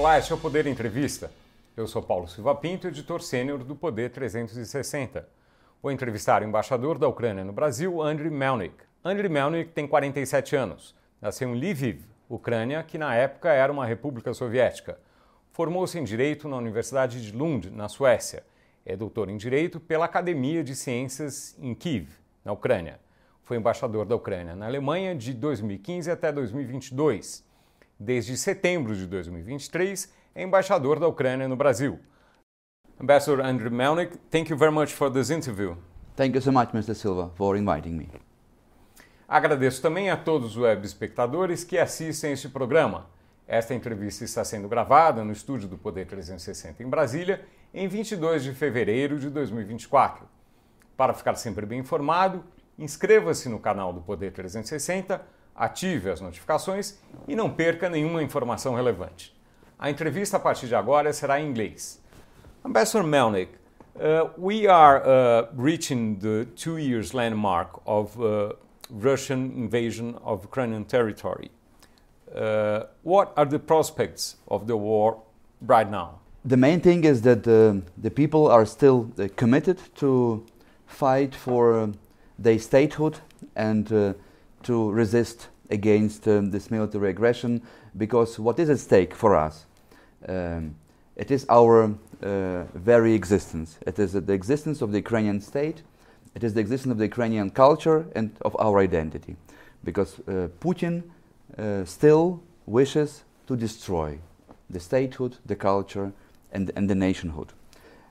Olá, este é o Poder Entrevista. Eu sou Paulo Silva Pinto, editor sênior do Poder 360. Vou entrevistar o embaixador da Ucrânia no Brasil, Andriy Melnik. Andriy Melnik tem 47 anos. Nasceu em Lviv, Ucrânia, que na época era uma república soviética. Formou-se em Direito na Universidade de Lund, na Suécia. É doutor em Direito pela Academia de Ciências em Kiev, na Ucrânia. Foi embaixador da Ucrânia na Alemanha de 2015 até 2022. Desde setembro de 2023, é embaixador da Ucrânia no Brasil. Ambassador Andriy Melnik, thank you very much for this interview. Thank you so much, Mr. Silva, for inviting me. Agradeço também a todos os web espectadores que assistem este programa. Esta entrevista está sendo gravada no estúdio do Poder 360 em Brasília, em 22 de fevereiro de 2024. Para ficar sempre bem informado, inscreva-se no canal do Poder 360, ative as notificações e não perca nenhuma informação relevante. A entrevista a partir de agora será em inglês. Ambassador Melnyk, uh, we are uh, reaching the two years landmark of uh, Russian invasion of Ukrainian territory. Uh, what are the prospects of the war right now? The main thing is that uh, the people are still uh, committed to fight for their statehood and to resist against um, this military aggression because what is at stake for us? Um, it is our uh, very existence. It is the existence of the Ukrainian state, it is the existence of the Ukrainian culture and of our identity. Because uh, Putin uh, still wishes to destroy the statehood, the culture, and, and the nationhood.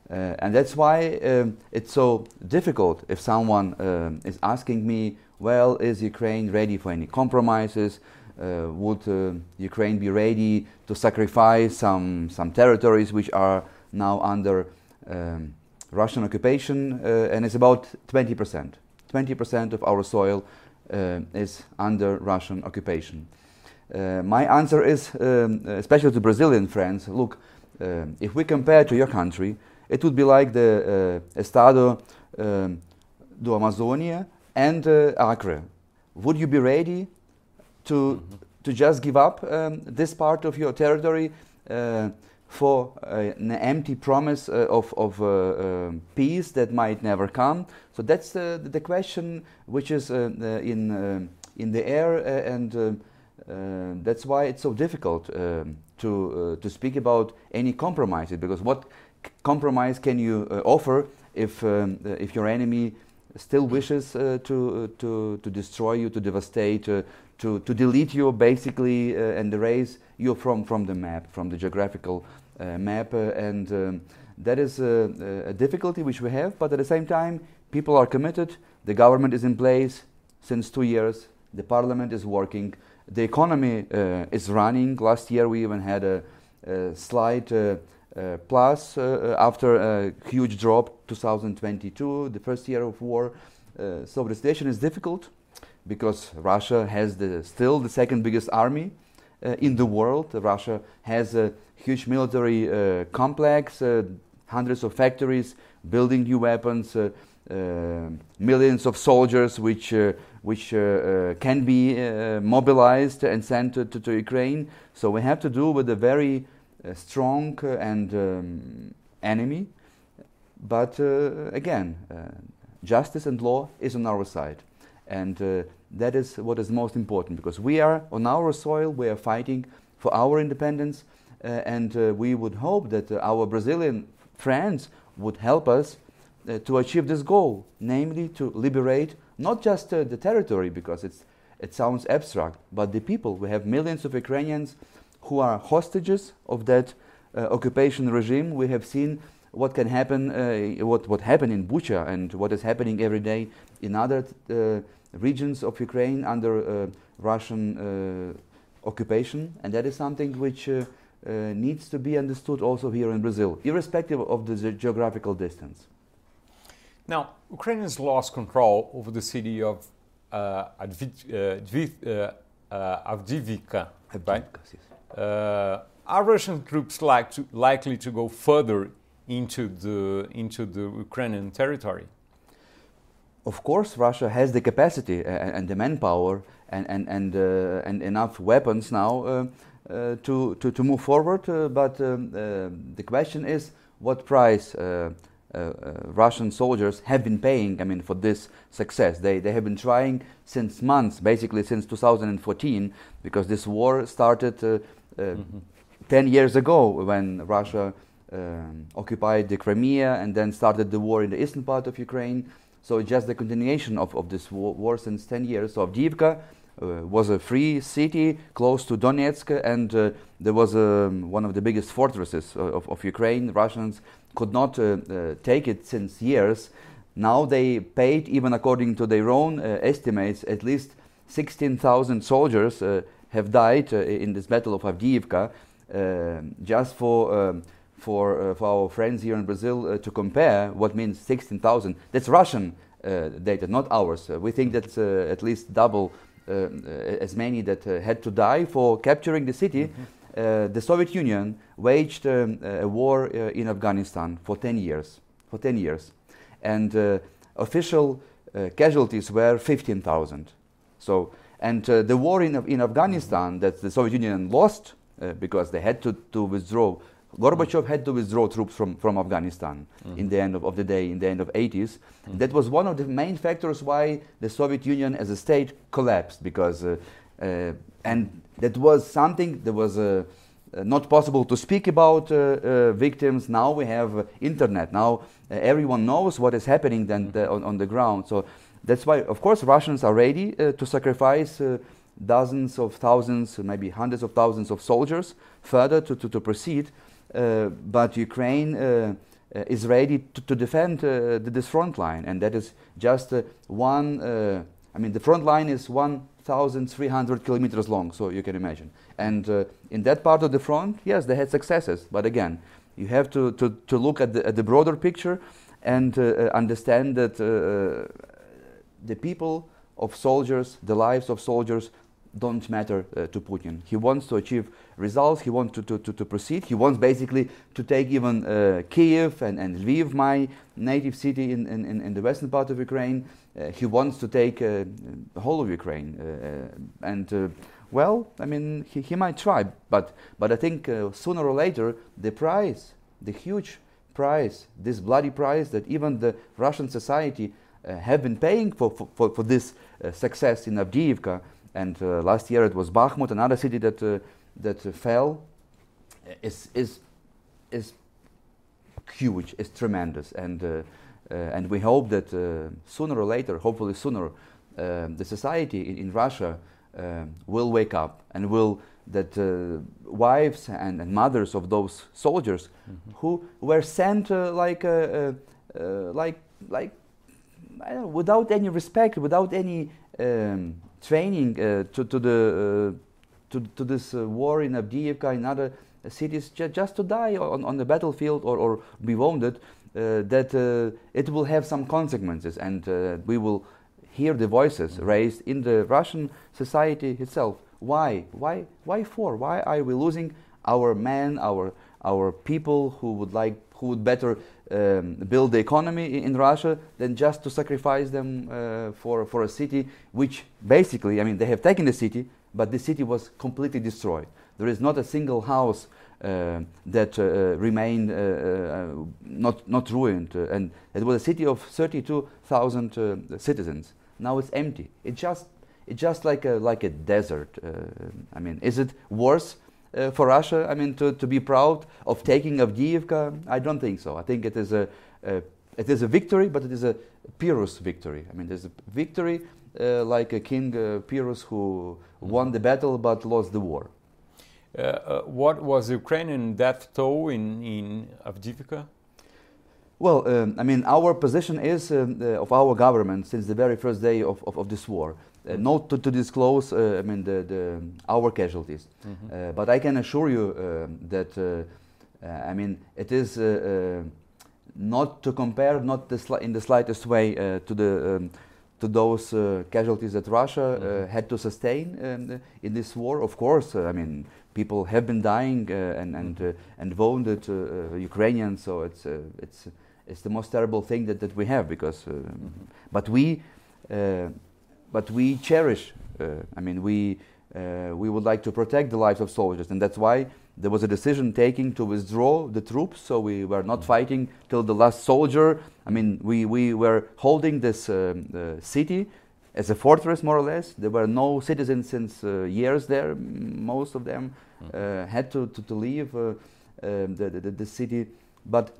Uh, and that's why um, it's so difficult if someone um, is asking me, well, is Ukraine ready for any compromises? Uh, would uh, Ukraine be ready to sacrifice some, some territories which are now under um, Russian occupation? Uh, and it's about 20%. 20% of our soil uh, is under Russian occupation. Uh, my answer is, um, especially to Brazilian friends, look, uh, if we compare to your country, it would be like the Estado um, do Amazônia and uh, Acre. Would you be ready to, mm-hmm. to just give up um, this part of your territory for an empty promise of, of um, peace that might never come? So that's the the question which is in, in the air and uh, that's why it's so difficult um, to, uh, to speak about any compromises because what compromise can you uh, offer if, um, if your enemy still wishes to, to, to destroy you, to devastate, to, to delete you basically and erase you from, from the map, from the geographical map. and um, that is a, a difficulty which we have, but at the same time, people are committed, the government is in place since two years, the parliament is working, the economy uh, is running. Last year we even had a, a slight uh, uh, plus after a huge drop 2022, the first year of war. so the situation is difficult because Russia has the, still the second biggest army uh, in the world. Russia has a huge military uh, complex, uh, hundreds of factories building new weapons, millions of soldiers which which uh, uh, can be uh, mobilized and sent to, to, Ukraine. So we have to do with a very strong and um, enemy. But again, justice and law is on our side. And uh, that is what is most important because we are on our soil, we are fighting for our independence, uh, and uh, we would hope that our Brazilian friends would help us to achieve this goal, namely to liberate not just uh, the territory, because it sounds abstract, but the people. We have millions of Ukrainians who are hostages of that uh, occupation regime. We have seen what can happen, uh, what, what happened in Bucha and what is happening every day in other uh, regions of Ukraine under uh, Russian uh, occupation. And that is something which needs to be understood also here in Brazil, irrespective of the geographical distance. Now, Ukrainians lost control over the city of uh, uh, uh, Avdiivka, right? Uh, are Russian troops like to, likely to go further into the, into the Ukrainian territory? of course, Russia has the capacity and, and the manpower and and and, uh, and enough weapons now uh, uh, to, to to move forward. but um, the question is, what price? Uh, uh, Russian soldiers have been paying, I mean, for this success. They, they have been trying since months, basically since 2014, because this war started uh, mm-hmm. 10 years ago when Russia um, occupied the Crimea and then started the war in the eastern part of Ukraine. So just the continuation of, of this war, war since 10 years. So Avdiivka uh, was a free city close to Donetsk, and uh, there was um, one of the biggest fortresses of, of Ukraine. Russians could not uh, uh, take it since years. Now they paid, even according to their own estimates, at least 16,000 soldiers have died in this Battle of Avdiivka. just for um, for, uh, for our friends here in Brazil uh, to compare what means 16,000. That's Russian uh, data, not ours. we think that's at least double as many that had to die for capturing the city. Mm -hmm. Uh, the Soviet Union waged um, a war uh, in Afghanistan for 10 years, for 10 years, and uh, official casualties were 15,000. So, and the war in, in Afghanistan that the Soviet Union lost because they had to, to withdraw Gorbachev had to withdraw troops from, from Afghanistan mm. in the end of, of, the day, in the end of 80s. Mm. That was one of the main factors why the Soviet Union as a state collapsed, because uh, uh, and that was something that was uh, uh, not possible to speak about victims. Now we have internet. Now everyone knows what is happening then the, on, on, the ground. So that's why, of course, Russians are ready to sacrifice dozens of thousands, maybe hundreds of thousands of soldiers further to, to, to proceed. Uh, but Ukraine uh, uh, is ready to, to defend this front line, and that is just one. I mean, the front line is 1,300 kilometers long, so you can imagine. And uh, in that part of the front, yes, they had successes, but again, you have to, to, to look at the, at the broader picture and uh, uh understand that uh, uh, the people of soldiers, the lives of soldiers, don't matter uh, to Putin. He wants to achieve results, he wants to, to, to, to proceed, he wants basically to take even uh, Kiev and, and Lviv, my native city in, in, in the western part of Ukraine. Uh, he wants to take uh, the whole of Ukraine. Uh, uh, and well, I mean, he, he might try, but, but I think sooner or later the price, the huge price, this bloody price that even the Russian society have been paying for, for, for this success in Avdiivka, and uh, last year it was Bakhmut, another city that uh, that fell. Is is is huge, is tremendous, and uh, and we hope that sooner or later, hopefully sooner, the society in, in Russia will wake up and will that uh, wives and, and, mothers of those soldiers mm -hmm. who were sent uh, like uh, like like without any respect, without any um, training uh, to, to, the, uh, to, to this uh, war in Avdiivka and other cities ju just to die on, on the battlefield or, or be wounded, that it will have some consequences and we will hear the voices raised in the Russian society itself. Why? Why? Why for? Why are we losing our men, our our people who would like, who would better um, build the economy in Russia than just to sacrifice them uh, for, for a city which basically, I mean, they have taken the city, but the city was completely destroyed. There is not a single house uh, that uh, remained uh, uh, not, not ruined. Uh, and it was a city of 32,000 citizens. Now it's empty. It just, it's just like a, like a desert. I mean, is it worse uh, for Russia, I mean, to, to be proud of taking Avdiivka? I don't think so. I think it is a, a it is a victory, but it is a Pyrrhus victory. I mean, there's a victory uh, like a King uh, Pyrrhus who won the battle but lost the war. Uh, uh, what was the Ukrainian death toll in, in Avdiivka? Well, um, I mean, our position is um, uh, of our government since the very first day of, of, of this war uh, not to, to disclose, uh, I mean, the, the, our casualties. Mm -hmm. but I can assure you that, I mean, it is not to compare, not the in the slightest way, to the um, to those uh, casualties that Russia uh, mm -hmm. had to sustain um, in this war. Of course, uh, I mean, people have been dying and and and wounded Ukrainians. So it's it's it's the most terrible thing that, that we have because, uh, mm-hmm. but we, uh, but we cherish. Uh, I mean, we uh, we would like to protect the lives of soldiers, and that's why there was a decision taken to withdraw the troops. So we were not mm-hmm. fighting till the last soldier. I mean, we we were holding this um, city as a fortress, more or less. There were no citizens since uh, years there. Most of them mm-hmm. uh, had to, to, to leave uh, the, the, the, city. But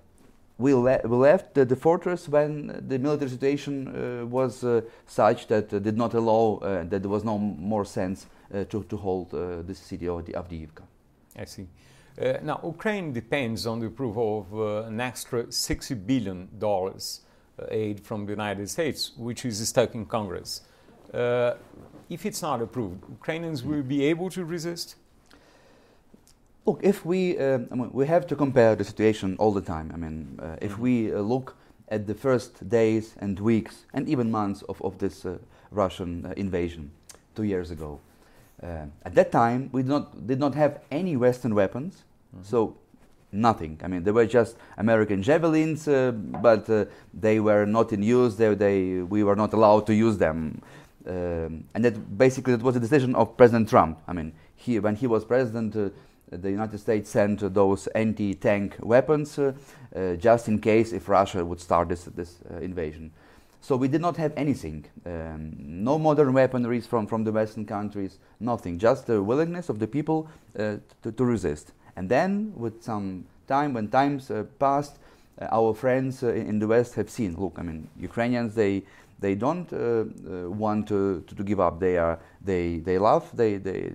we, le we left the, the, fortress when the military situation uh, was uh, such that uh, did not allow that there was no more sense to, to hold the city of the Avdiivka. I see. now, Ukraine depends on the approval of an extra $60 billion aid from the United States, which is stuck in Congress. Uh, if it's not approved, Ukrainians will be able to resist? Look, if we, uh, I mean, we have to compare the situation all the time. I mean, uh, if mm-hmm. we uh, look at the first days and weeks and even months of, of this uh, Russian uh, invasion two years ago, at that time we did not, did not have any Western weapons, mm-hmm. so nothing. I mean, they were just American javelins, but they were not in use. They, they, we were not allowed to use them. Um, and that basically that was a decision of President Trump. I mean, he, when he was president, uh, the United States sent those anti-tank weapons uh, just in case if Russia would start this, this uh, invasion. So we did not have anything, um, no modern weaponry from, from the Western countries, nothing, just the willingness of the people uh, to, to, resist. And then, with some time, when times passed, our friends in the West have seen, look, I mean, Ukrainians, they, they don't uh, uh, want to, to, to, give up. They are they they love they, they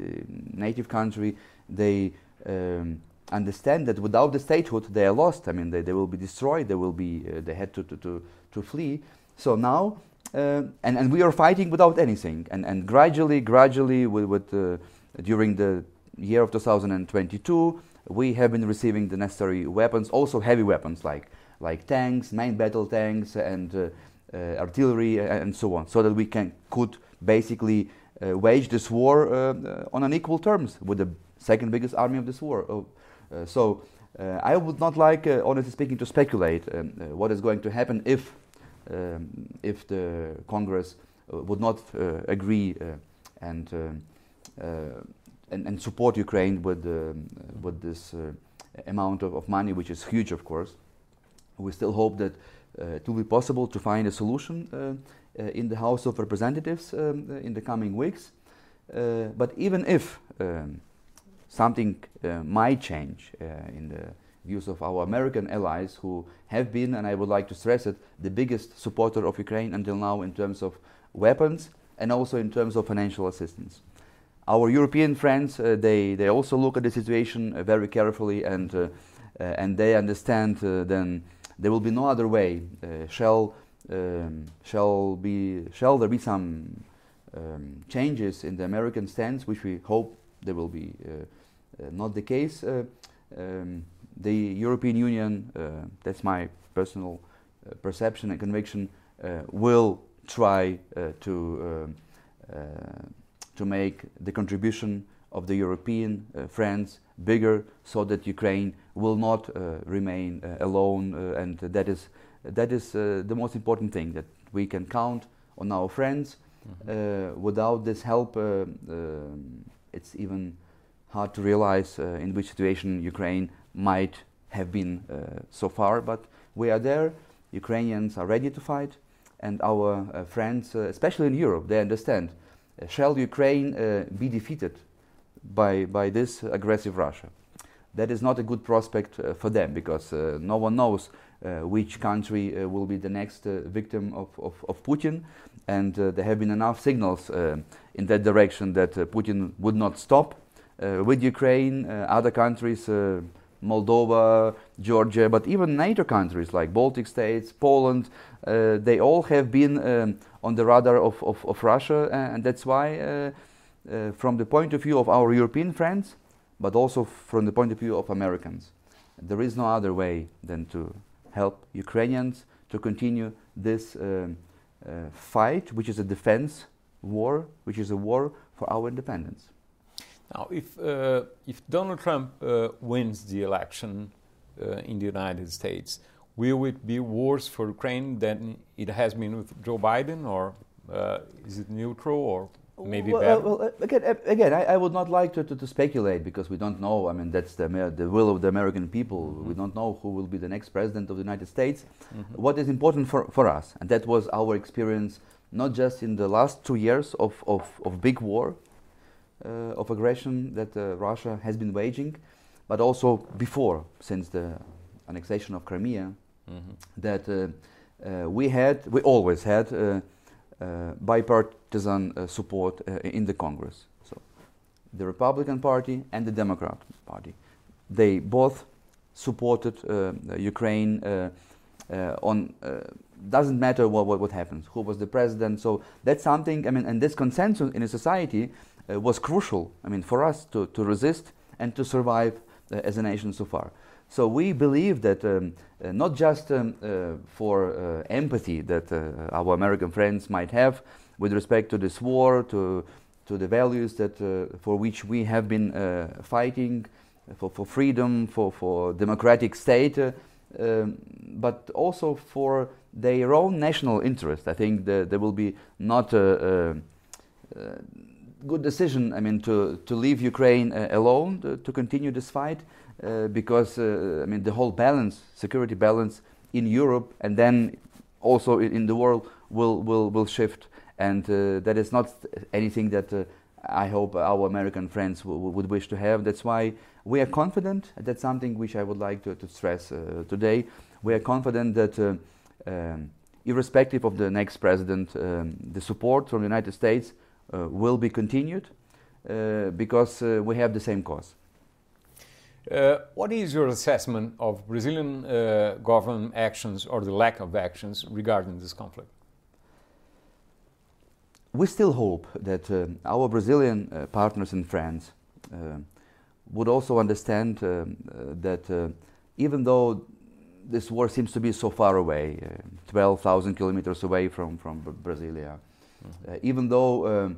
native country. They um, understand that without the statehood they are lost. I mean they, they will be destroyed. They will be uh, they had to, to, to, to flee. So now uh, and and we are fighting without anything. And and gradually gradually with, with uh, during the year of 2022 we have been receiving the necessary weapons, also heavy weapons like like tanks, main battle tanks, and uh, uh, artillery, uh, and so on, so that we can could basically wage this war on an equal terms with the second biggest army of this war. Oh, so I would not like, honestly speaking, to speculate um, what is going to happen if um, if the Congress would not agree and, and, and support Ukraine with um, with this amount of, of money, which is huge, of course. We still hope that uh, it will be possible to find a solution uh, uh, in the House of Representatives um, in the coming weeks. but even if um, something might change in the views of our American allies who have been, and I would like to stress it, the biggest supporter of Ukraine until now in terms of weapons and also in terms of financial assistance. Our European friends, uh, they, they also look at the situation uh, very carefully and, uh, and they understand then there will be no other way. Uh, shall um, shall be shall there be some um, changes in the American stance, which we hope there will be uh, uh, not the case. Um, the European Union, that's my personal perception and conviction, will try to to make the contribution of the European uh, friends bigger so that Ukraine will not uh, remain uh, alone uh, and that is that is the most important thing that we can count on our friends mm-hmm. without this help it's even hard to realize in which situation Ukraine might have been so far but we are there Ukrainians are ready to fight and our uh, friends, uh, especially in Europe, they understand. Uh, shall Ukraine be defeated by, by this aggressive Russia? that is not a good prospect uh, for them because uh, no one knows uh, which country uh, will be the next uh, victim of, of, of, Putin. And uh, there have been enough signals in that direction that Putin would not stop Uh, with Ukraine, uh, other countries, uh, Moldova, Georgia, but even NATO countries like Baltic states, Poland, they all have been um, on the radar of, of, of Russia. and that's why, from the point of view of our European friends, but also from the point of view of Americans. There is no other way than to help Ukrainians to continue this um, uh, fight, which is a defense war, which is a war for our independence. Now, if, uh, if Donald Trump uh, wins the election uh, in the United States, will it be worse for Ukraine than it has been with Joe Biden, or uh, is it neutral, or maybe well, better? well, again, again I, I, would not like to, to, to, speculate because we don't know. I mean, that's the, the will of the American people. Mm -hmm. We don't know who will be the next president of the United States. Mm -hmm. What is important for, for us, and that was our experience not just in the last two years of, of, of big war, of aggression that uh, Russia has been waging, but also before, since the annexation of Crimea, mm -hmm. that uh, uh, we had, we always had uh, bipartisan support in the Congress. So, the Republican Party and the Democrat Party, they both supported Ukraine on doesn't matter what, what, what, happens, who was the president. So that's something, I mean, and this consensus in a society uh, was crucial, I mean, for us to, to resist and to survive uh, as a nation so far. So we believe that um, uh, not just um, uh, for uh, empathy that uh, our American friends might have with respect to this war, to, to the values that, for which we have been fighting, for, for freedom, for, for democratic state, um, but also for their own national interest. I think the, there will be not good decision, I mean, to, to leave Ukraine alone to, to continue this fight. Uh, because uh, I mean the whole balance, security balance in Europe and then also in, in the world will will will shift, and uh, that is not anything that I hope our American friends would wish to have. That's why we are confident. That's something which I would like to, to stress today. We are confident that. Um, irrespective of the next president, um, the support from the United States uh, will be continued uh, because uh, we have the same cause. Uh, what is your assessment of Brazilian uh, government actions or the lack of actions regarding this conflict? We still hope that uh, our Brazilian uh, partners and friends uh, would also understand uh, that even though this war seems to be so far away, 12,000 kilometers away from, from Brasilia, -hmm. even though um,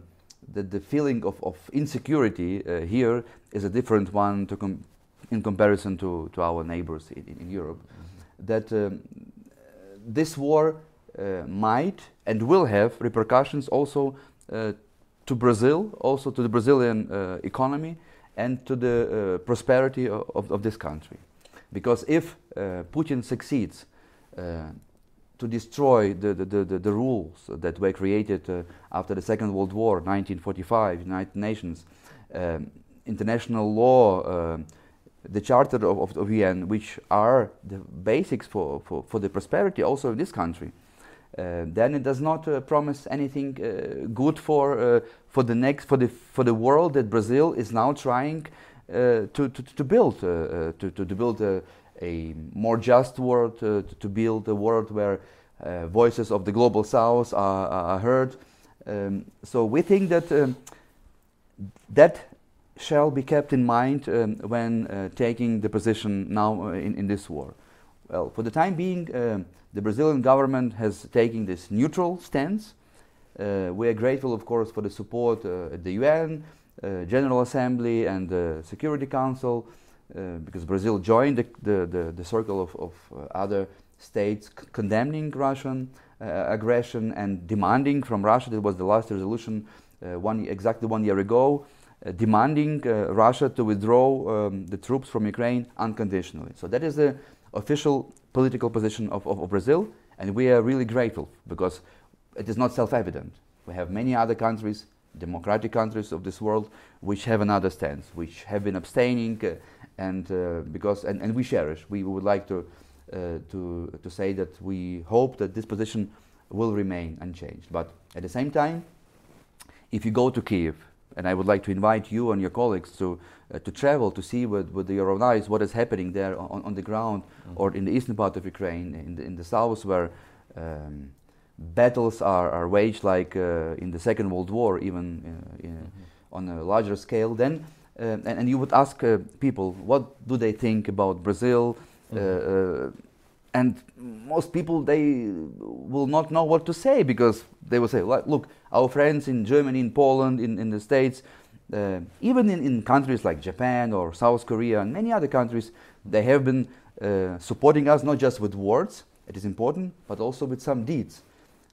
the, the feeling of, of insecurity here is a different one to in comparison to, to our neighbors in, in Europe, mm -hmm. that um, this war uh, might and will have repercussions also uh, to Brazil, also to the Brazilian uh, economy and to the uh, prosperity of, of, this country. Because if uh, Putin succeeds uh, to destroy the, the, the, the, rules that were created after the Second World War, 1945, United Nations, um, international law, the Charter of, of, of UN, which are the basics for, for, for the prosperity also in this country, uh, then it does not uh, promise anything uh, good for, uh, for the next for the, for the world that Brazil is now trying uh, to, to, to build, uh, to, to, build a, more just world, to, to build a world where voices of the global south are, are heard. Um, so we think that um, that shall be kept in mind um, when uh, taking the position now uh, in, in, this war? Well, for the time being, uh, the Brazilian government has taken this neutral stance. Uh, we are grateful, of course, for the support uh, at the UN, uh, General Assembly, and the Security Council, because Brazil joined the, the, the, the circle of, of other states condemning Russian aggression and demanding from Russia, that was the last resolution one, exactly one year ago, uh, demanding uh, Russia to withdraw um, the troops from Ukraine unconditionally. So that is the official political position of, of, of Brazil, and we are really grateful because it is not self-evident. We have many other countries, democratic countries of this world, which have another stance, which have been abstaining, uh, and uh, because and, and we cherish. We would like to uh, to to say that we hope that this position will remain unchanged. But at the same time, if you go to Kiev, and I would like to invite you and your colleagues to, uh, to travel to see with, with your own eyes what is happening there on, on the ground mm -hmm. or in the eastern part of Ukraine, in the, in the south where um, battles are, are waged like uh, in the Second World War, even uh, in, mm -hmm. on a larger scale. Then, uh, and, and, you would ask uh, people, what do they think about Brazil? Mm -hmm and most people they will not know what to say because they will say look our friends in germany in poland in, in the states uh, even in, in countries like japan or south korea and many other countries they have been uh, supporting us not just with words, it is important, but also with some deeds,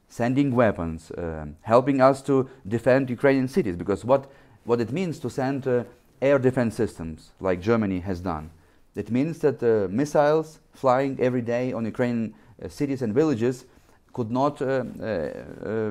sending weapons, uh, helping us to defend Ukrainian cities. Because what, what it means to send uh, air defense systems, like Germany has done, it means that uh, missiles flying every day on Ukrainian uh, cities and villages could not uh,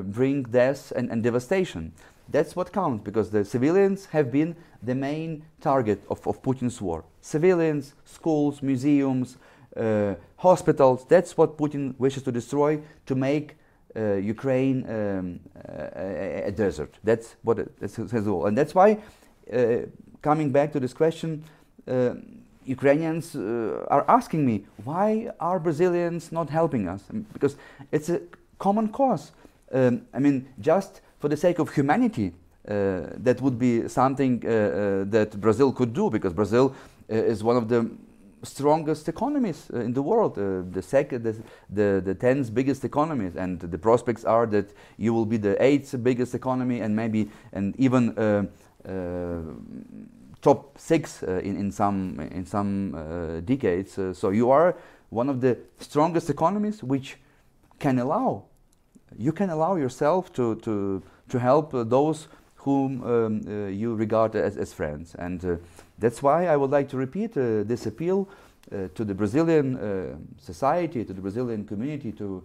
bring death and, and devastation. That's what counts because the civilians have been the main target of, of Putin's war. Civilians, schools, museums, uh, hospitals, that's what Putin wishes to destroy to make uh, Ukraine um, a, a, desert. That's what it, that's his goal. And that's why, uh, coming back to this question, uh, Ukrainians uh, are asking me, why are Brazilians not helping us? Because it's a common cause. Um, I mean, just for the sake of humanity, uh, that would be something uh, uh, that Brazil could do because Brazil is one of the strongest economies uh, in the world, uh, the second, the, the, the tenth biggest economies, and the prospects are that you will be the eighth biggest economy, and maybe and even uh, Uh, top six uh, in, in some in some uh, decades. so you are one of the strongest economies, which can allow you can allow yourself to to to help uh, those whom um, uh, you regard as, as friends. And uh, that's why I would like to repeat this appeal to the Brazilian society, to the Brazilian community, to,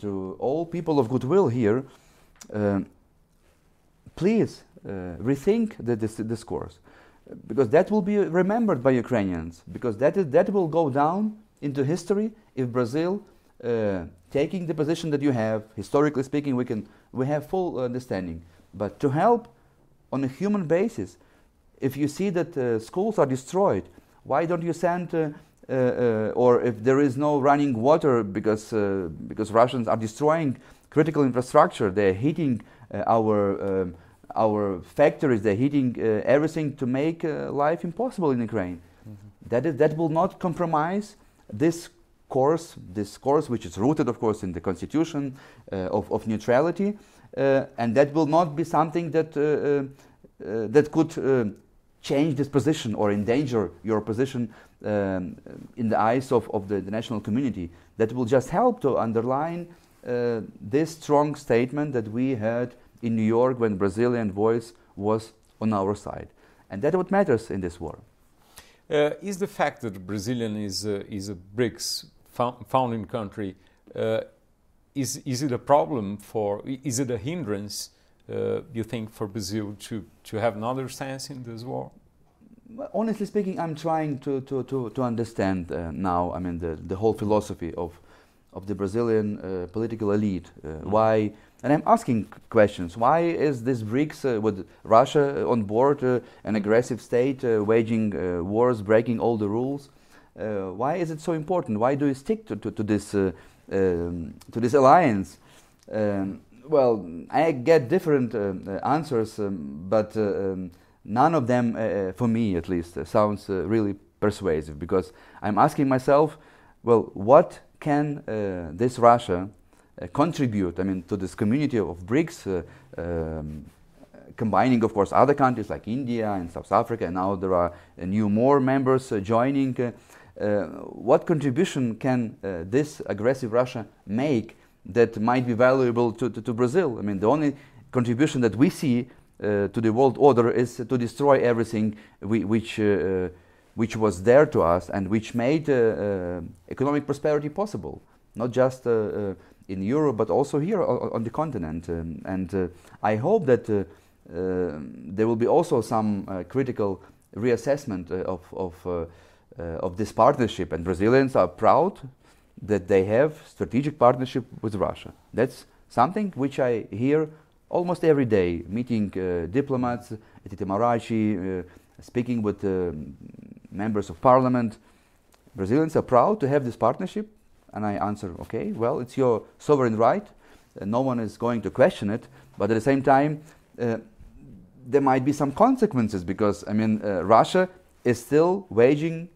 to all people of goodwill here. please rethink the, discourse because that will be remembered by Ukrainians, because that, is, that will go down into history if Brazil, uh, taking the position that you have, historically speaking, we can we have full understanding. But to help on a human basis, if you see that uh, schools are destroyed, why don't you send, uh, uh, uh or if there is no running water because, uh, because Russians are destroying critical infrastructure, they're heating uh, our, um, our factories, they're heating everything to make life impossible in Ukraine. Mm-hmm. That, is, that will not compromise this course, this course which is rooted, of course, in the constitution of, of neutrality, uh, and that will not be something that, uh, uh, that could change this position or endanger your position um, in the eyes of, of the, the, national community. That will just help to underline uh, this strong statement that we had in New York when Brazilian voice was on our side. And that's what matters in this war. Uh, is the fact that Brazilian is, is a BRICS founding country is, is it a problem for, is it a hindrance, uh, you think, for Brazil to, to have another stance in this war? Honestly speaking, I'm trying to, to, to, to understand uh, now, I mean, the, the whole philosophy of, of the Brazilian uh, political elite. Uh, mm. Why, and I'm asking questions. Why is this BRICS uh, with Russia on board, uh, an aggressive state, waging wars, breaking all the rules? why is it so important? Why do you stick to, to, to this um, to this alliance? Um, well, I get different uh, answers, um, but uh, um, none of them, uh, for me at least, sounds really persuasive because I'm asking myself, well, what can this Russia contribute? I mean, to this community of BRICS. Um, combining, of course, other countries like India and South Africa, and now there are uh, new more members uh, joining. Uh, uh, what contribution can uh, this aggressive Russia make that might be valuable to, to, to Brazil? I mean, the only contribution that we see uh, to the world order is to destroy everything we, which, uh, which was there to us and which made uh, uh, economic prosperity possible, not just in Europe but also here on, the continent. Um, and I hope that there will be also some critical reassessment of, of uh, of this partnership, and Brazilians are proud that they have strategic partnership with Russia. That's something which I hear almost every day, meeting uh, diplomats at Itamaraty, uh, speaking with uh, members of parliament. Brazilians are proud to have this partnership, and I answer, okay, well, it's your sovereign right. Uh, no one is going to question it, but at the same time, uh, there might be some consequences because, I mean, Russia is still waging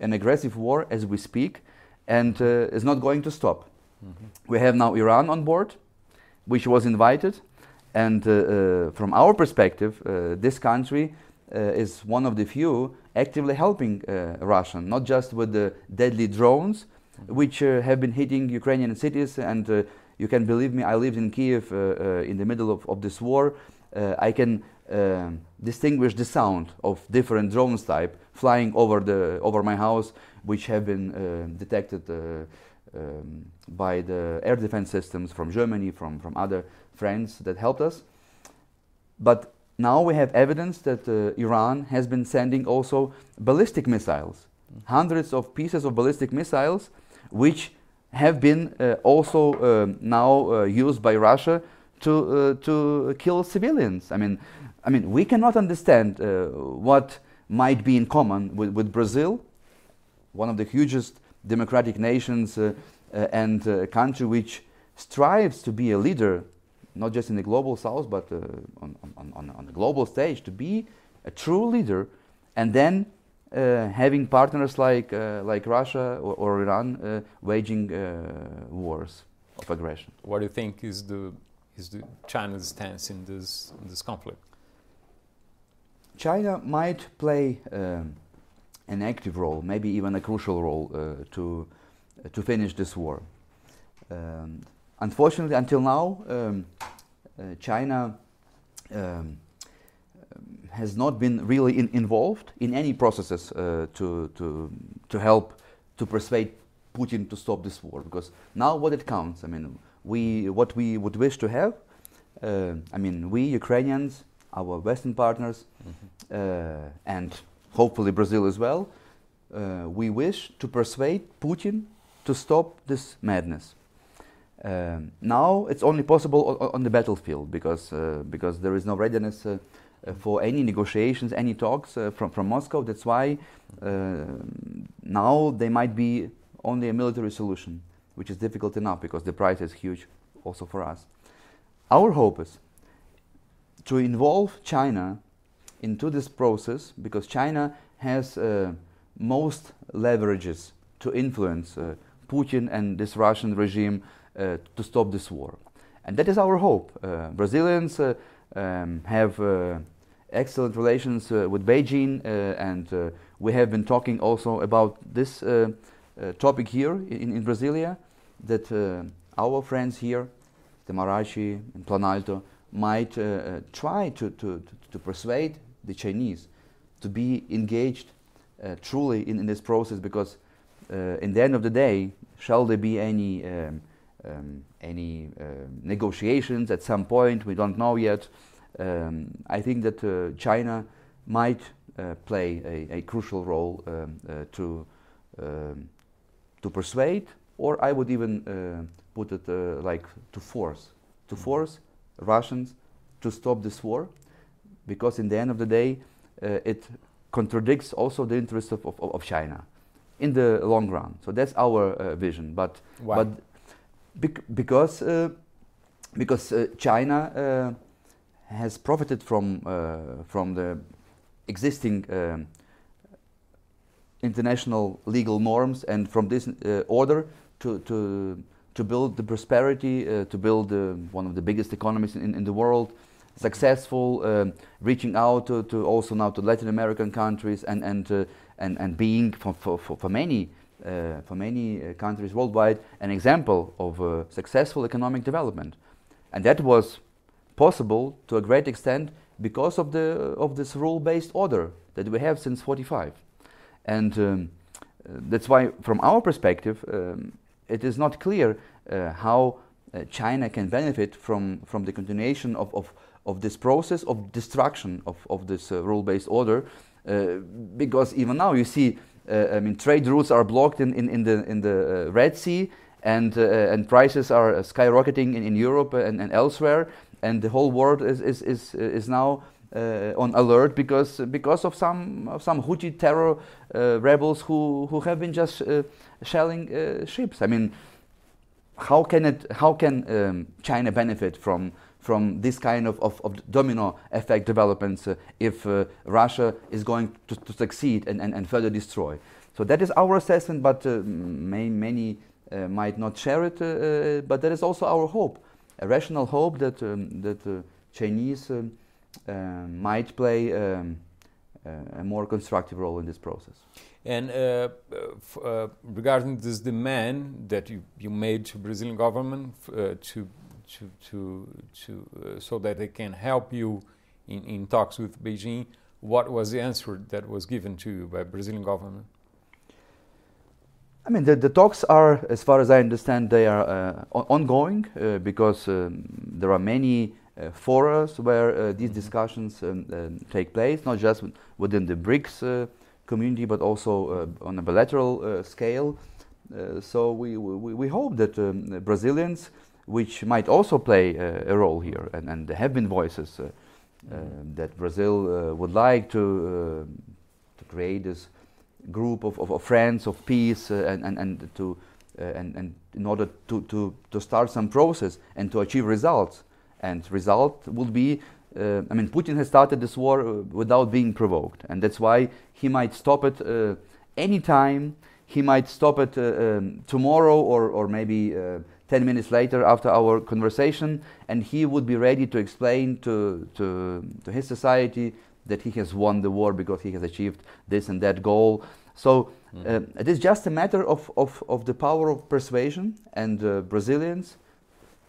an aggressive war as we speak and uh, is not going to stop. Mm-hmm. We have now Iran on board, which was invited, and uh, uh, from our perspective, uh, this country is one of the few actively helping Russia, not just with the deadly drones. Which have been hitting Ukrainian cities. And you can believe me, I lived in Kiev in the middle of, of this war. I can distinguish the sound of different drones type flying over the over my house, which have been uh, detected uh, um, by the air defense systems from Germany, from from other friends that helped us. But now we have evidence that uh, Iran has been sending also ballistic missiles, hundreds of pieces of ballistic missiles, which have been uh, also uh, now uh, used by Russia to to kill civilians. I mean, I mean, we cannot understand what might be in common with, with Brazil, one of the hugest democratic nations uh, uh, and a country which strives to be a leader, not just in the global south, but uh, on, on, on, global stage, to be a true leader, and then uh, having partners like, uh, like Russia or, or Iran uh, waging wars of aggression. What do you think is the, is the China's stance in this, in this conflict? China might play um, an active role, maybe even a crucial role, uh, to uh, to finish this war. Um, unfortunately, until now, um, uh, China um, has not been really in involved in any processes uh, to to to help to persuade Putin to stop this war. Because now, what it counts, I mean, we what we would wish to have. Uh, I mean, we Ukrainians our Western partners, mm-hmm. uh, and hopefully Brazil as well, uh, we wish to persuade Putin to stop this madness. Um, now it's only possible on, on the battlefield because uh, because there is no readiness for any negotiations, any talks uh, from from Moscow. That's why now there might be only a military solution, which is difficult enough because the price is huge, also for us. Our hope is to involve China into this process because China has uh, most leverages to influence uh, Putin and this Russian regime uh, to stop this war. And that is our hope. Uh, Brazilians uh, um, have uh, excellent relations with Beijing, and we have been talking also about this topic here in, in Brasilia, that our friends here, Itamaraty and Planalto, might uh, uh, try to, to, to persuade the Chinese to be engaged uh, truly in, in this process because in the end of the day, shall there be any um, um, any um, negotiations at some point? We don't know yet. Um, I think that uh, China might uh, play a, a, crucial role um, uh, to um, to persuade, or I would even put it like to force, to mm-hmm. force Russians to stop this war, because in the end of the day, uh, it contradicts also the interests of, of, of, China in the long run. So that's our uh, vision. But Why? but bec because uh, because uh, China uh, has profited from uh, from the existing um, international legal norms and from this order to to to build the prosperity, uh, to build uh, one of the biggest economies in, in the world, successful, reaching out to, to, also now to Latin American countries and and uh, and, and being for, for, for many uh, for many uh, countries worldwide an example of uh, successful economic development, and that was possible to a great extent because of the of this rule-based order that we have since 45, and um, that's why from our perspective. Um, it is not clear uh, how uh, China can benefit from, from the continuation of, of, of this process of destruction of, of this uh, rule-based order, because even now you see, I mean, trade routes are blocked in, in, in the, in the Red Sea, and, and prices are skyrocketing in, in Europe and, and elsewhere, and the whole world is, is, is, is now uh, on alert because because of some of some Houthi terror uh, rebels who who have been just uh, shelling ships. I mean, how can it how can um, China benefit from from this kind of, of, of domino effect developments uh, if uh, Russia is going to, to succeed and, and, and, further destroy. So that is our assessment, but uh, may, many might not share it. but that is also our hope, a rational hope that um, that Chinese um, uh, might play um, a more constructive role in this process. And uh, uh, regarding this demand that you, you made to Brazilian government uh, to to to to uh, so that they can help you in, in talks with Beijing, what was the answer that was given to you by Brazilian government? I mean, the, the talks are, as far as I understand, they are uh, ongoing uh, because um, there are many uh, forums where uh, these mm-hmm. discussions um, um, take place, not just within the BRICS uh, community, but also uh, on a bilateral scale. so we, we, we, hope that um, Brazilians, which might also play a role here, and, and there have been voices mm-hmm. that Brazil would like to, to create this group of, of, of friends of peace uh, and, and, and to uh, and, and in order to, to, to start some process and to achieve results. And result will be, uh, I mean, Putin has started this war without being provoked, and that's why he might stop it anytime. He might stop it um, tomorrow or, or maybe 10 minutes later after our conversation, and he would be ready to explain to, to, to his society that he has won the war because he has achieved this and that goal. So mm. uh, it is just a matter of, of, of the power of persuasion, and uh, Brazilians,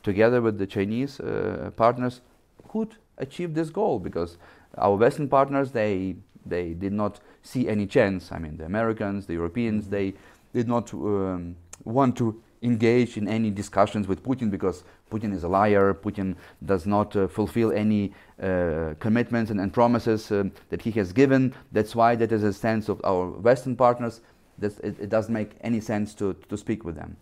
together with the Chinese uh, partners, could achieve this goal because our Western partners they they did not see any chance. I mean, the Americans, the Europeans, mm. they did not um, want to engage in any discussions with Putin because Putin is a liar. Putin does not uh, fulfill any uh, commitments and, and promises um, that he has given. That's why that is a stance of our Western partners. That it, it, doesn't make any sense to, to speak with them.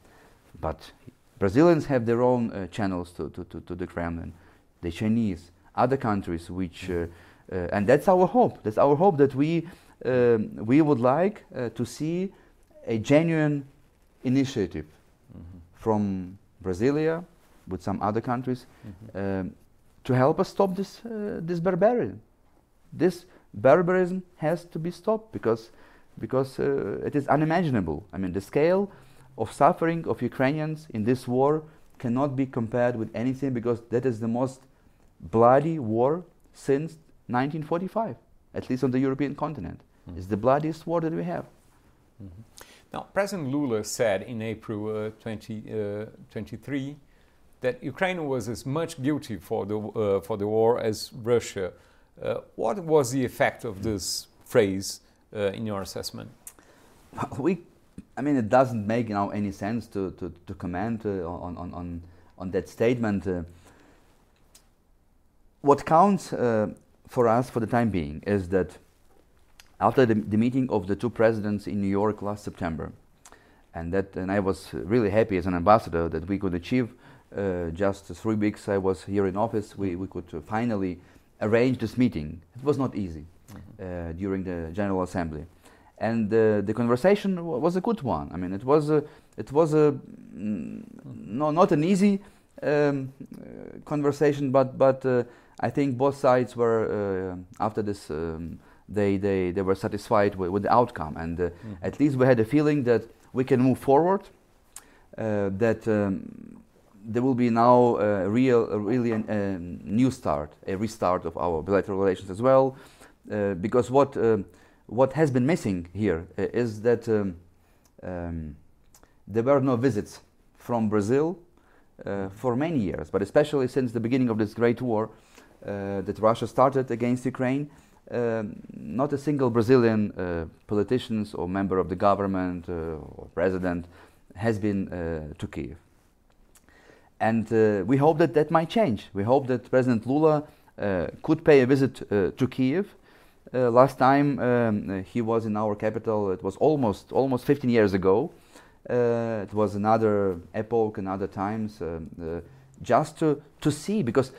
But Brazilians have their own uh, channels to, to, to, to, the Kremlin. The Chinese, other countries, which, uh, uh, and that's our hope. That's our hope that we um, we would like uh, to see a genuine initiative mm-hmm. from Brasilia with some other countries mm-hmm. um, to help us stop this uh, this barbarism. This barbarism has to be stopped because because uh, it is unimaginable. I mean, the scale of suffering of Ukrainians in this war cannot be compared with anything because that is the most bloody war since 1945, at least on the European continent. Mm-hmm. It's the bloodiest war that we have. Mm-hmm. Now, President Lula said in April uh, 2023 uh, that Ukraine was as much guilty for the, uh, for the war as Russia. Uh, what was the effect of this phrase uh, in your assessment? We, I mean, it doesn't make you know, any sense to, to, to comment uh, on, on, on, on that statement. what counts for us for the time being is that after the, the, meeting of the two presidents in New York last September, and that and I was really happy as an ambassador that we could achieve uh, just three weeks I was here in office, we, we could uh, finally arrange this meeting. It was not easy mm-hmm. uh, during the General Assembly. And the conversation was a good one. I mean, it was a, it was a, mm, no, not an easy um, conversation, but, but I think both sides were, after this, um, they, they, they were satisfied with, with the outcome. And mm. at least we had a feeling that we can move forward, uh, that um, there will be now a real, a really a, new start, a restart of our bilateral relations as well, uh, because what uh, what has been missing here uh, is that um, um, there were no visits from Brazil uh, for many years, but especially since the beginning of this great war uh, that Russia started against Ukraine. Um, not a single Brazilian uh, politicians or member of the government or president has been to Kiev. And uh, we hope that that might change. We hope that President Lula uh, could pay a visit uh, to Kiev. Uh, last time um, he was in our capital, it was almost almost 15 years ago. Uh, it was another epoch, another times, um, uh, just to, to see because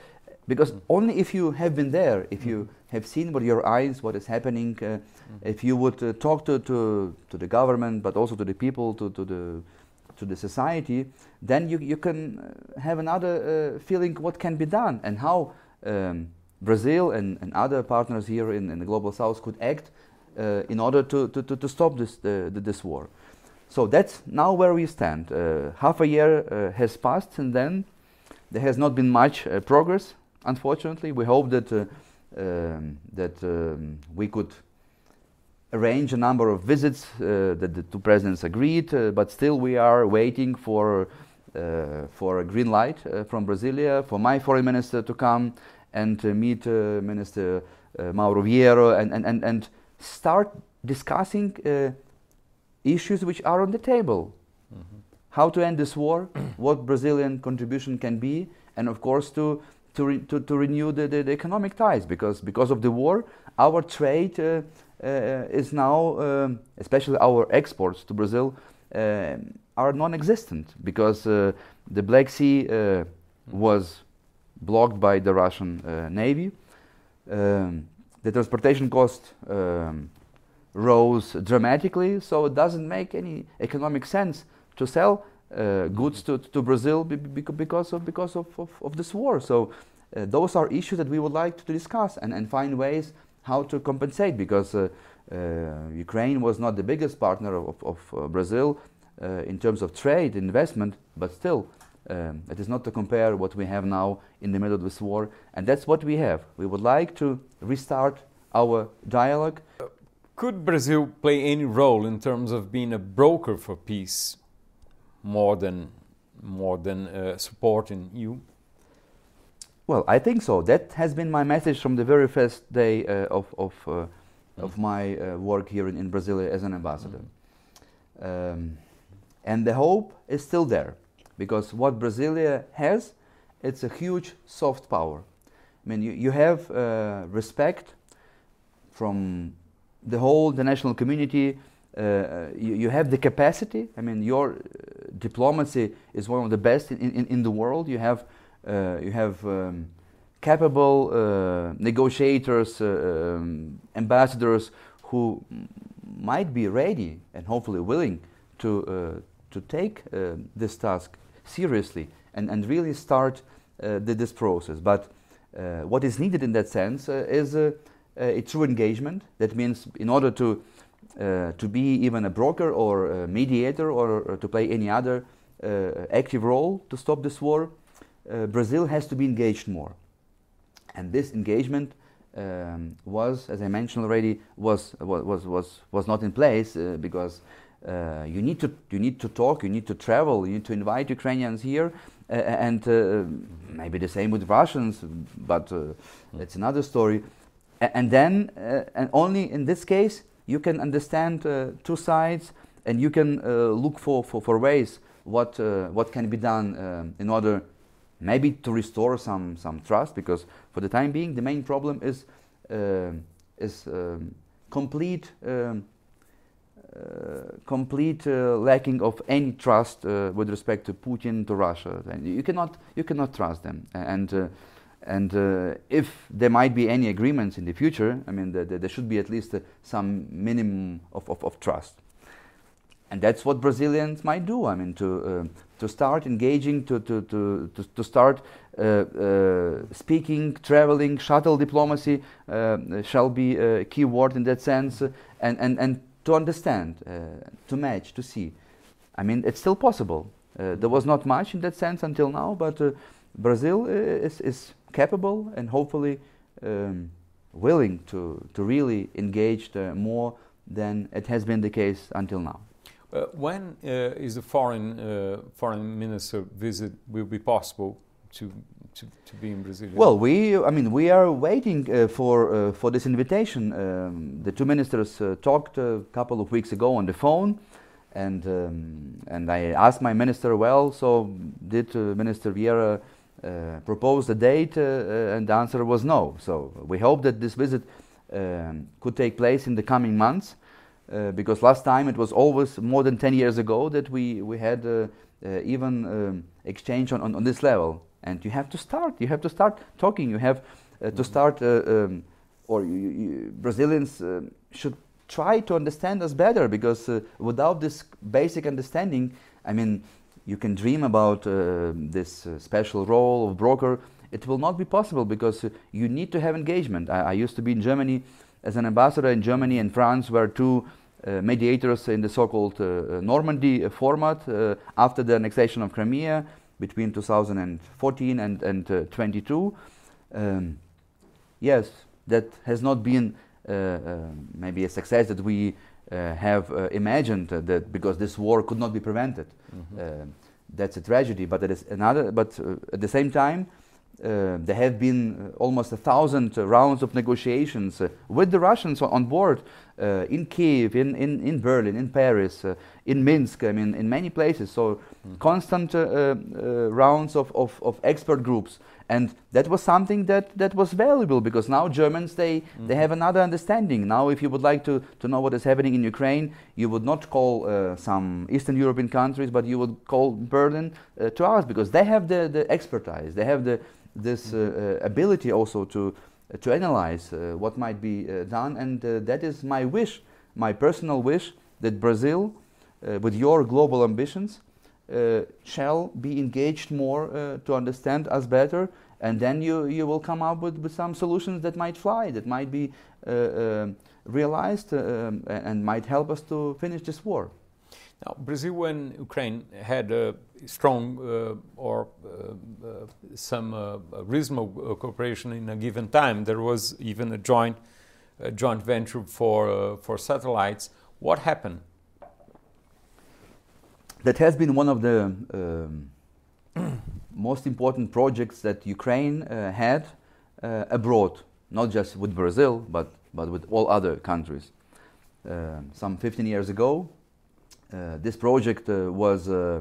because mm. only if you have been there, if you have seen with your eyes what is happening, mm. if you would talk to, to, to the government, but also to the people, to, to the to the society, then you, you can uh, have another uh, feeling what can be done and how um, Brazil and, and other partners here in, in the global south could act uh, in order to, to, to, to stop this, this war. So that's now where we stand. Uh, half a year uh, has passed and then there has not been much uh, progress, unfortunately. We hope that, um, that um, we could arrange a number of visits uh, that the two presidents agreed, uh, but still we are waiting for, uh, for a green light uh, from Brasilia, for my foreign minister to come and meet Minister Mauro Vieira and, and, and, and start discussing issues which are on the table. Mm -hmm. How to end this war, what Brazilian contribution can be, and of course to, to, re to, to, renew the, the, the, economic ties because, because of the war, our trade uh, is now, um, especially our exports to Brazil, uh, are non-existent because uh, the Black Sea was blocked by the Russian navy. Um, the transportation cost um, rose dramatically, so it doesn't make any economic sense to sell uh, goods to, to Brazil because of because of, of, of this war. So uh, those are issues that we would like to discuss and, and find ways how to compensate because uh, uh, Ukraine was not the biggest partner of, of uh, Brazil in terms of trade investment, but still um, it is not to compare what we have now in the middle of this war, and that's what we have. We would like to restart our dialogue. Could Brazil play any role in terms of being a broker for peace, more than more than uh, supporting you? Well, I think so. That has been my message from the very first day uh, of, of, uh, mm. of my uh, work here in, in Brazil as an ambassador. Mm. Um, and the hope is still there because what Brasilia has, it's a huge soft power. I mean, you, you have uh, respect from the whole the national community. Uh, you, you, have the capacity. I mean, your uh, diplomacy is one of the best in, in, in the world. You have uh, you have um, capable uh, negotiators, uh, um, ambassadors who might be ready and hopefully willing to to take this task seriously and, and really start the, this process. But what is needed in that sense is a true engagement. That means in order to uh, to be even a broker or a mediator or, or to play any other uh, active role to stop this war, uh, Brazil has to be engaged more. And this engagement um, was, as I mentioned already, was was was was not in place uh, because uh, you need to you need to talk, you need to travel, you need to invite Ukrainians here, uh, and uh, maybe the same with Russians, but uh, it's another story. A and then, and only in this case, you can understand two sides, and you can look for, for, for ways what what can be done in order maybe to restore some some trust because for the time being the main problem is uh, is um, complete um, uh, complete uh, lacking of any trust uh, with respect to Putin to Russia and you cannot you cannot trust them and uh, and uh, if there might be any agreements in the future I mean the, the, there should be at least some minimum of, of, of trust and that's what Brazilians might do. I mean, to uh, to start engaging, to to to to, start uh, uh, speaking, traveling, shuttle diplomacy uh, shall be a key word in that sense, and and and to understand, to match, to see. I mean, it's still possible. There was not much in that sense until now, but Brazil is is capable and hopefully um, willing to to really engage more than it has been the case until now. Uh, when uh, is the foreign uh, foreign minister visit will be possible to to, to be in Brazil? Well, we I mean we are waiting uh, for uh, for this invitation. Um, the two ministers uh, talked a couple of weeks ago on the phone, and um, and I asked my minister, well, so did Minister Vieira propose a date? and the answer was no. So we hope that this visit um, could take place in the coming months. Uh, because last time it was always more than 10 years ago that we, we had uh, uh, even um, exchange on, on, on, this level. And you have to start, you have to start talking, you have uh, to mm-hmm. start, uh, um, or you, you Brazilians should try to understand us better because without this basic understanding, I mean, you can dream about this special role of broker. It will not be possible because you need to have engagement. I, I used to be in Germany as an ambassador in Germany and France were two uh, mediators in the so-called uh, Normandy format uh, after the annexation of Crimea between 2014 and, and uh, 22. Um, yes, that has not been maybe a success that we have imagined that because this war could not be prevented. Mm-hmm. that's a tragedy, but it is another. But at the same time, uh, there have been almost a thousand uh, rounds of negotiations uh, with the Russians on board in Kiev, in, in, in Berlin, in Paris, in Minsk, I mean, in many places. So, mm. constant rounds of, of, of expert groups and that was something that, that was valuable because now Germans they, mm-hmm. they have another understanding. Now, if you would like to, to know what is happening in Ukraine, you would not call uh, some Eastern European countries, but you would call Berlin uh, to us because they have the, the expertise, they have the, this uh, uh ability also to, uh, to analyze uh, what might be done. And that is my wish, my personal wish, that Brazil, with your global ambitions, uh, shall be engaged more uh, to understand us better and then you, you will come up with, with some solutions that might fly, that might be uh, realized um, and might help us to finish this war. Now, Brazil and Ukraine had a strong uh, or uh, uh, some reasonable cooperation in a given time. There was even a joint, a joint venture for, for satellites. What happened? that has been one of the um, most important projects that Ukraine uh, had uh, abroad, not just with Brazil, but, but with all other countries. Uh, some 15 years ago, uh, this project uh, was uh,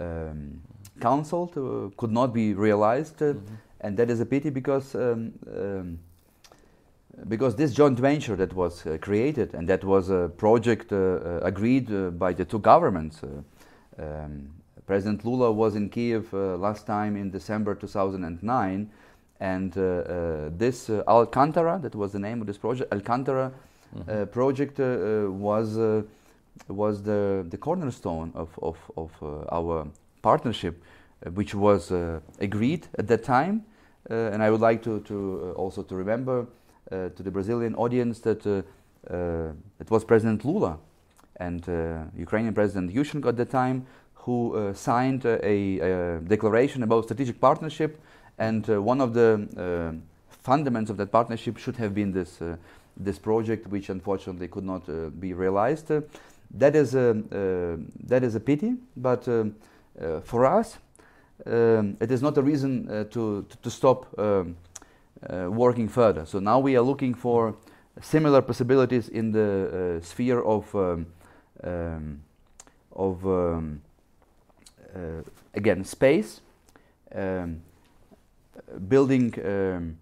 um, cancelled, could not be realized, mm -hmm. and that is a pity because um, um, because this joint venture that was uh, created and that was a project uh, uh, agreed by the two governments um, President Lula was in Kiev uh, last time in December 2009, and uh, uh, this Alcantara, that was the name of this project, Alcantara mm-hmm. project was was the the cornerstone of of, of uh, our partnership, uh, which was uh, agreed at that time. and I would like to to also to remember to the Brazilian audience that it was President Lula and uh, Ukrainian President Yushchenko at the time, who uh, signed a, a, declaration about strategic partnership, and uh, one of the fundaments of that partnership should have been this this project, which unfortunately could not be realized. That is a that is a pity, but for us, it is not a reason uh, to, to, to, stop um, uh, working further. So now we are looking for similar possibilities in the uh, sphere of um, um, of um, uh, again space, building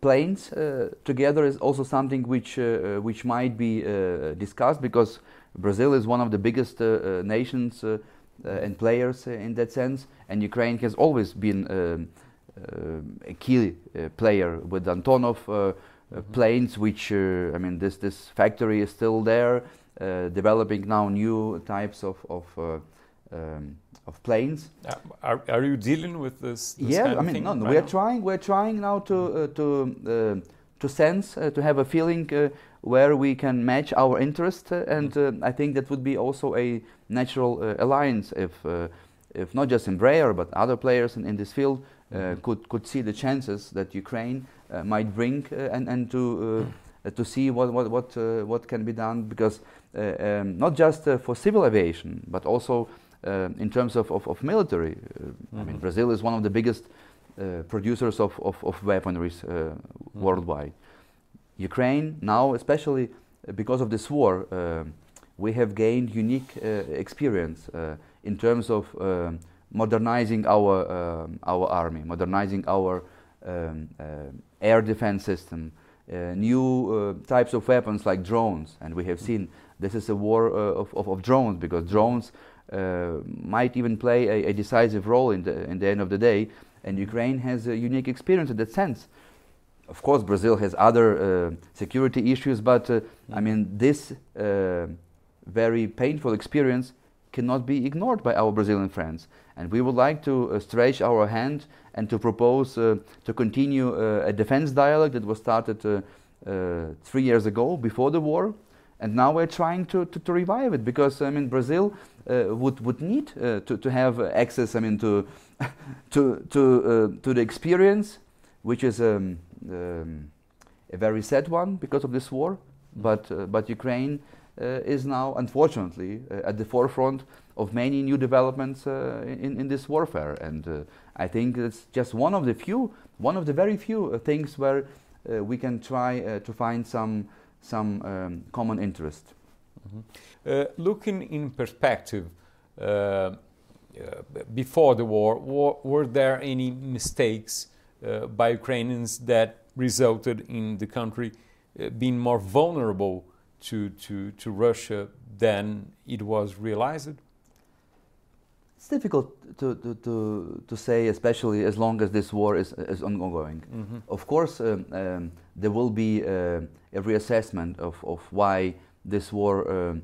planes uh, together is also something which uh, which might be discussed because Brazil is one of the biggest nations and players in that sense, and Ukraine has always been um, a key player with Antonov. Mm -hmm. planes, which I mean, this this factory is still there. Uh, developing now new types of of, uh, um, of planes. Uh, are, are you dealing with this? this yeah, I mean, no, no we're trying. We're trying now to to to sense, to have a feeling where we can match our interest, and I think that would be also a natural alliance if if not just Embraer but other players in, in this field uh, mm could could see the chances that Ukraine uh, might bring uh, and and to to see what what what what can be done because uh, um, not just uh, for civil aviation, but also uh, in terms of, of, of military. Mm -hmm. I mean, mm-hmm. Brazil is one of the biggest producers of, of, of weaponries mm -hmm. worldwide. Ukraine now, especially because of this war, we have gained unique experience in terms of modernizing our our army, modernizing our um, air defense system, uh, new uh, types of weapons like drones, and we have seen this is a war uh, of, of, of, drones because drones uh, might even play a, a, decisive role in the, in the end of the day. And Ukraine has a unique experience in that sense. Of course, Brazil has other uh, security issues, but uh, I mean, this uh, very painful experience cannot be ignored by our Brazilian friends. And we would like to uh, stretch our hand and to propose to continue a defense dialogue that was started three years ago, before the war, and now we're trying to, to, to revive it because I mean Brazil uh, would would need uh, to to have access I mean to to to uh, to the experience which is um, um, a very sad one because of this war, but, uh, but Ukraine uh, is now, unfortunately, uh, at the forefront of many new developments uh, in, in this warfare. And uh, I think it's just one of the few, one of the very few things where we can try to find some, some um, common interest. Mm -hmm. looking in perspective, before the war, were there any mistakes by Ukrainians that resulted in the country being more vulnerable to, to, to Russia than it was realized? It's difficult to, to, to, to say, especially as long as this war is, is ongoing. Mm -hmm. Of course, um, um, there will be uh, a reassessment of, of why this war um,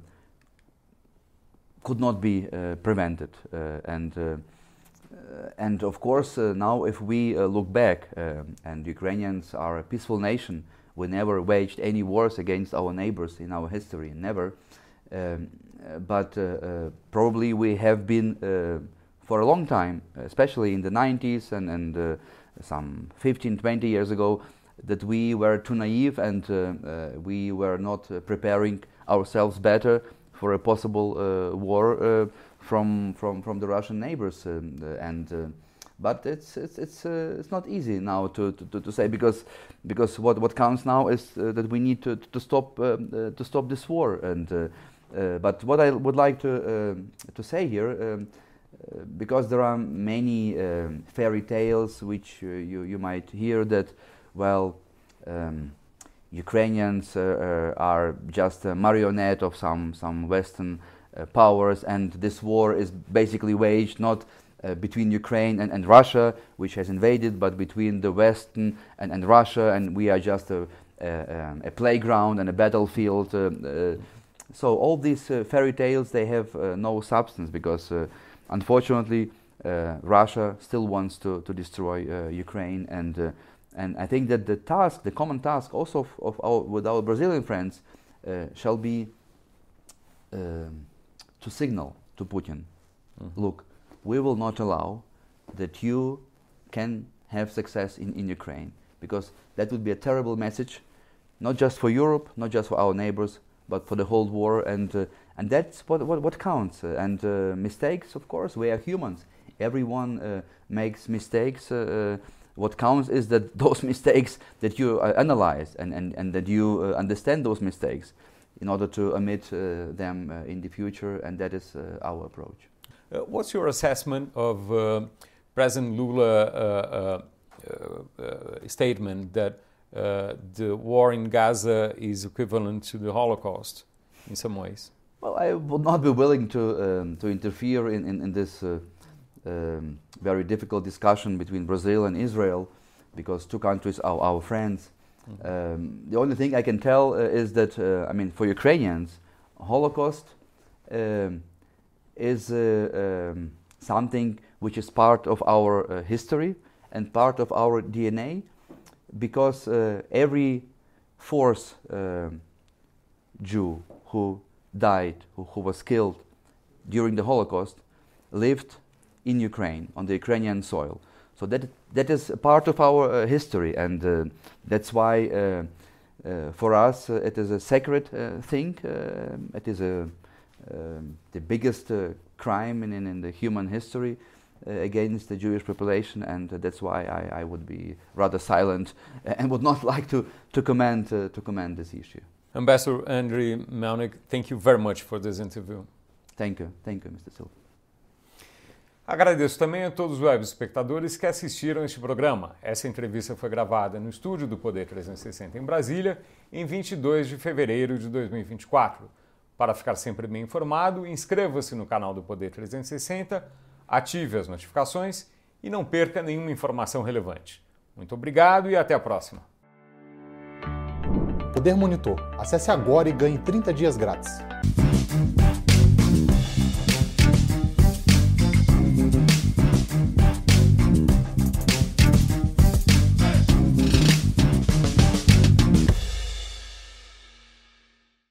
could not be uh, prevented. Uh, and, uh, and of course, uh, now if we uh, look back, and Ukrainians are a peaceful nation, we never waged any wars against our neighbors in our history, never. Um, but uh, uh, probably we have been uh, for a long time, especially in the 90s and, and some 15, 20 years ago, that we were too naive and we were not preparing ourselves better for a possible war from, from, from the Russian neighbors. Um, and but it's it's it's uh, it's not easy now to, to, to say because because what what counts now is uh, that we need to to stop uh, uh to stop this war and uh, uh, but what I would like to to say here um, because there are many um, fairy tales which you you might hear that well um, Ukrainians are just a marionette of some some Western powers and this war is basically waged not uh, between Ukraine and, and, Russia, which has invaded, but between the Western and, and Russia, and we are just a, a, um, a playground and a battlefield. Uh, uh, so all these uh, fairy tales they have uh, no substance because, unfortunately, Russia still wants to, to destroy Ukraine, and and I think that the task, the common task, also of, of our, with our Brazilian friends, shall be um, to signal to Putin, mm -hmm. look we will not allow that you can have success in, in Ukraine because that would be a terrible message, not just for Europe, not just for our neighbors, but for the whole war. And, uh, and that's what, what, what counts. Uh, and uh, mistakes, of course, we are humans. Everyone uh, makes mistakes. Uh, what counts is that those mistakes that you analyze and, and, and that you understand those mistakes in order to omit them in the future. And that is our approach. Uh, what's your assessment of uh, President Lula uh, statement that the war in Gaza is equivalent to the Holocaust in some ways? Well, I would not be willing to um, to interfere in in, in this uh, um, very difficult discussion between Brazil and Israel, because two countries are our friends. Um, the only thing I can tell uh, is that uh, I mean, for Ukrainians, Holocaust um, is uh, um, something which is part of our history and part of our DNA because every fourth um, Jew who died, who, who, was killed during the Holocaust, lived in Ukraine, on the Ukrainian soil. So that, that is part of our uh, history, and uh, that's why uh, for us it is a sacred thing. it is a um, the biggest uh, crime in, in, the human history uh, against the Jewish population, and uh, that's why I, I, would be rather silent and would not like to, to, comment, to comment this issue. Ambassador Andrii Melnyk, thank you very much for this interview. Thank you. Thank you, Mr. Silva. Agradeço também a todos os web espectadores que assistiram este programa. Essa entrevista foi gravada no estúdio do Poder 360 em Brasília, em 22 de fevereiro de 2024. Para ficar sempre bem informado, inscreva-se no canal do Poder 360, ative as notificações e não perca nenhuma informação relevante. Muito obrigado e até a próxima. Poder Monitor. Acesse agora e ganhe 30 dias grátis.